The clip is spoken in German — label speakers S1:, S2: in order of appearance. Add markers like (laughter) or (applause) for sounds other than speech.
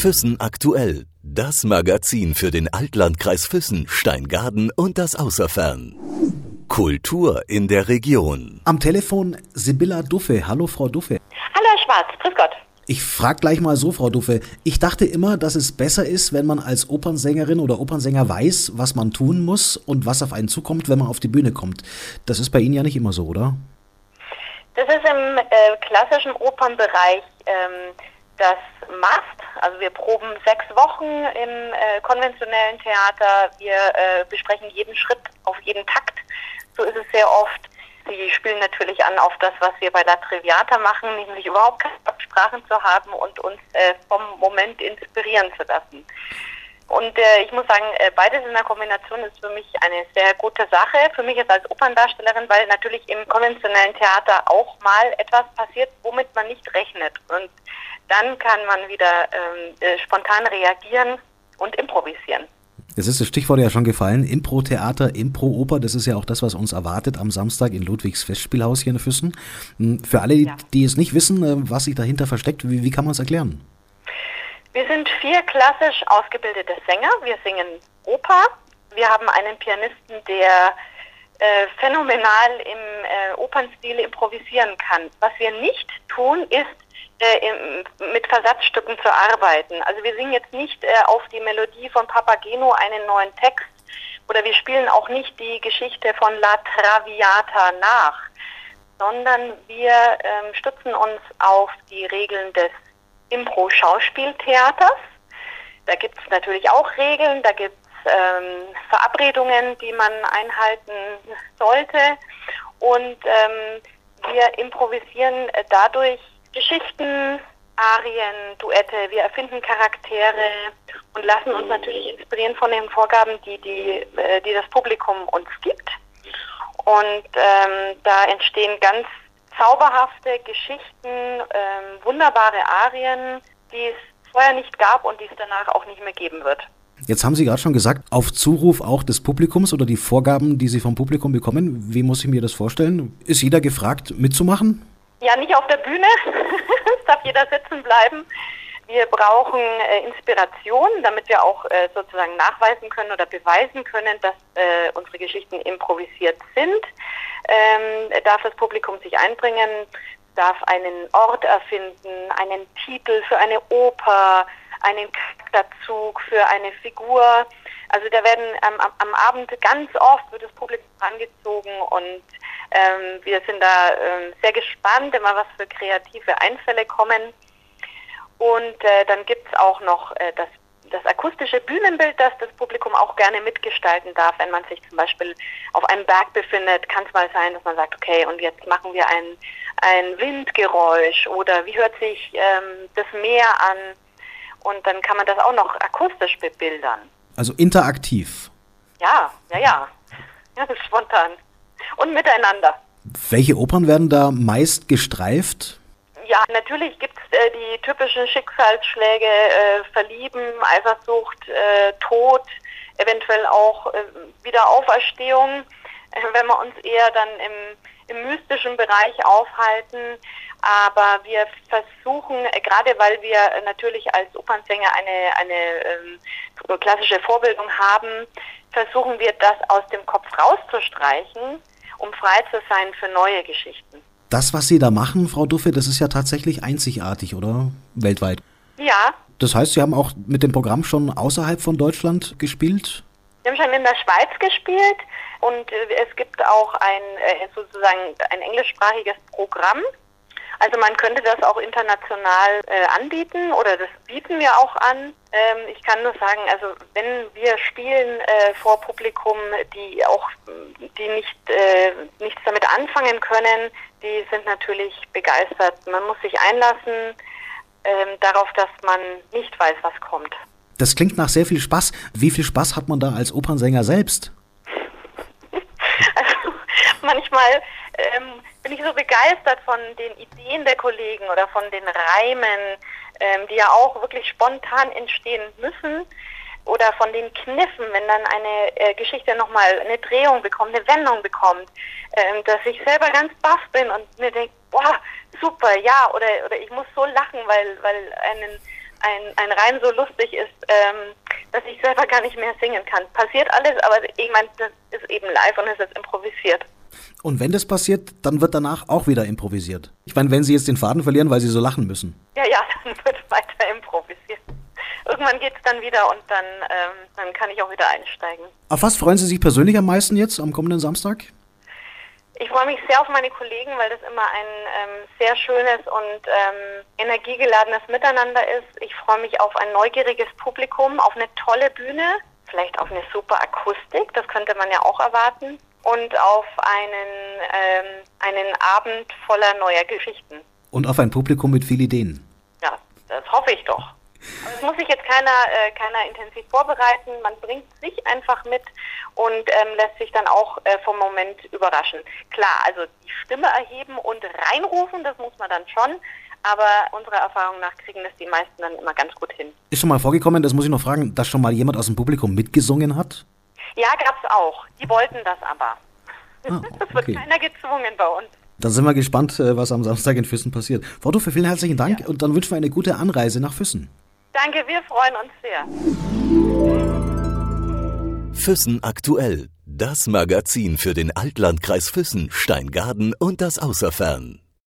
S1: Füssen aktuell. Das Magazin für den Altlandkreis Füssen, Steingaden und das Außerfern. Kultur in der Region.
S2: Am Telefon Sibylla Duffe. Hallo, Frau Duffe.
S3: Hallo, Herr Schwarz. Grüß Gott.
S2: Ich frage gleich mal so, Frau Duffe. Ich dachte immer, dass es besser ist, wenn man als Opernsängerin oder Opernsänger weiß, was man tun muss und was auf einen zukommt, wenn man auf die Bühne kommt. Das ist bei Ihnen ja nicht immer so, oder?
S3: Das ist im äh, klassischen Opernbereich ähm, das Must. Also wir proben sechs Wochen im äh, konventionellen Theater. Wir äh, besprechen jeden Schritt auf jeden Takt. So ist es sehr oft. Sie spielen natürlich an auf das, was wir bei La Triviata machen, nämlich überhaupt keine Absprachen zu haben und uns äh, vom Moment inspirieren zu lassen. Und äh, ich muss sagen, äh, beides in der Kombination ist für mich eine sehr gute Sache. Für mich jetzt als Operndarstellerin, weil natürlich im konventionellen Theater auch mal etwas passiert, womit man nicht rechnet. Und dann kann man wieder ähm, äh, spontan reagieren und improvisieren.
S2: Jetzt ist das Stichwort ja schon gefallen. Impro-Theater, Impro-Oper, das ist ja auch das, was uns erwartet am Samstag in Ludwigs Festspielhaus hier in Füssen. Hm, für alle, ja. die es nicht wissen, äh, was sich dahinter versteckt, wie, wie kann man es erklären?
S3: Wir sind vier klassisch ausgebildete Sänger. Wir singen Oper. Wir haben einen Pianisten, der äh, phänomenal im äh, Opernstil improvisieren kann. Was wir nicht tun, ist mit Versatzstücken zu arbeiten. Also wir singen jetzt nicht äh, auf die Melodie von Papageno einen neuen Text oder wir spielen auch nicht die Geschichte von La Traviata nach, sondern wir ähm, stützen uns auf die Regeln des Impro-Schauspieltheaters. Da gibt es natürlich auch Regeln, da gibt es ähm, Verabredungen, die man einhalten sollte. Und ähm, wir improvisieren äh, dadurch Geschichten, Arien, Duette, wir erfinden Charaktere und lassen uns natürlich inspirieren von den Vorgaben, die, die, äh, die das Publikum uns gibt. Und ähm, da entstehen ganz zauberhafte Geschichten, ähm, wunderbare Arien, die es vorher nicht gab und die es danach auch nicht mehr geben wird.
S2: Jetzt haben Sie gerade schon gesagt, auf Zuruf auch des Publikums oder die Vorgaben, die Sie vom Publikum bekommen. Wie muss ich mir das vorstellen? Ist jeder gefragt, mitzumachen?
S3: Ja, nicht auf der Bühne. (laughs) es darf jeder sitzen bleiben. Wir brauchen äh, Inspiration, damit wir auch äh, sozusagen nachweisen können oder beweisen können, dass äh, unsere Geschichten improvisiert sind. Ähm, darf das Publikum sich einbringen, darf einen Ort erfinden, einen Titel für eine Oper, einen Charakterzug für eine Figur. Also da werden ähm, am, am, Abend ganz oft wird das Publikum angezogen und ähm, wir sind da ähm, sehr gespannt, immer was für kreative Einfälle kommen. Und äh, dann gibt es auch noch äh, das, das akustische Bühnenbild, das das Publikum auch gerne mitgestalten darf. Wenn man sich zum Beispiel auf einem Berg befindet, kann es mal sein, dass man sagt, okay, und jetzt machen wir ein, ein Windgeräusch oder wie hört sich ähm, das Meer an? Und dann kann man das auch noch akustisch bebildern.
S2: Also interaktiv.
S3: Ja, ja, ja. Ja, das ist spontan. Und miteinander.
S2: Welche Opern werden da meist gestreift?
S3: Ja, natürlich gibt es äh, die typischen Schicksalsschläge, äh, Verlieben, Eifersucht, äh, Tod, eventuell auch äh, Wiederauferstehung. Äh, wenn wir uns eher dann im, im mystischen Bereich aufhalten, aber wir versuchen, äh, gerade weil wir natürlich als Opernsänger eine, eine ähm, klassische Vorbildung haben, versuchen wir das aus dem Kopf rauszustreichen, um frei zu sein für neue Geschichten.
S2: Das, was Sie da machen, Frau Duffe, das ist ja tatsächlich einzigartig, oder? Weltweit.
S3: Ja.
S2: Das heißt, Sie haben auch mit dem Programm schon außerhalb von Deutschland gespielt?
S3: Wir haben schon in der Schweiz gespielt und äh, es gibt auch ein äh, sozusagen ein englischsprachiges Programm also man könnte das auch international äh, anbieten oder das bieten wir auch an. Ähm, ich kann nur sagen, also wenn wir spielen vor Publikum, die auch die nicht nichts damit anfangen können, die sind natürlich begeistert. Man muss sich einlassen ähm, darauf, dass man nicht weiß, was kommt.
S2: Das klingt nach sehr viel Spaß. Wie viel Spaß hat man da als Opernsänger selbst?
S3: Manchmal ähm, bin ich so begeistert von den Ideen der Kollegen oder von den Reimen, ähm, die ja auch wirklich spontan entstehen müssen. Oder von den Kniffen, wenn dann eine äh, Geschichte nochmal eine Drehung bekommt, eine Wendung bekommt, ähm, dass ich selber ganz baff bin und mir denke, boah, super, ja, oder, oder ich muss so lachen, weil, weil einen, ein, ein Reim so lustig ist, ähm, dass ich selber gar nicht mehr singen kann. Passiert alles, aber ich meine, das ist eben live und es ist improvisiert.
S2: Und wenn das passiert, dann wird danach auch wieder improvisiert. Ich meine, wenn Sie jetzt den Faden verlieren, weil Sie so lachen müssen.
S3: Ja, ja, (laughs) dann wird weiter improvisiert. Irgendwann geht es dann wieder und dann, ähm, dann kann ich auch wieder einsteigen.
S2: Auf was freuen Sie sich persönlich am meisten jetzt am kommenden Samstag?
S3: Ich freue mich sehr auf meine Kollegen, weil das immer ein ähm, sehr schönes und ähm, energiegeladenes Miteinander ist. Ich freue mich auf ein neugieriges Publikum, auf eine tolle Bühne, vielleicht auf eine super Akustik, das könnte man ja auch erwarten, und auf einen, ähm, einen Abend voller neuer Geschichten.
S2: Und auf ein Publikum mit viel Ideen.
S3: Ja, das hoffe ich doch. Das muss sich jetzt keiner, äh, keiner intensiv vorbereiten. Man bringt sich einfach mit und ähm, lässt sich dann auch äh, vom Moment überraschen. Klar, also die Stimme erheben und reinrufen, das muss man dann schon. Aber unserer Erfahrung nach kriegen das die meisten dann immer ganz gut hin.
S2: Ist schon mal vorgekommen, das muss ich noch fragen, dass schon mal jemand aus dem Publikum mitgesungen hat?
S3: Ja, gab's auch. Die wollten das aber. Ah, okay. (laughs) Das wird keiner gezwungen bei uns.
S2: Dann sind wir gespannt, äh, was am Samstag in Füssen passiert. Frau Duffe, vielen herzlichen Dank ja. und dann wünschen wir eine gute Anreise nach Füssen.
S3: Danke, wir freuen uns
S1: sehr. Füssen aktuell. Das Magazin für den Altlandkreis Füssen, Steingaden und das Außerfern.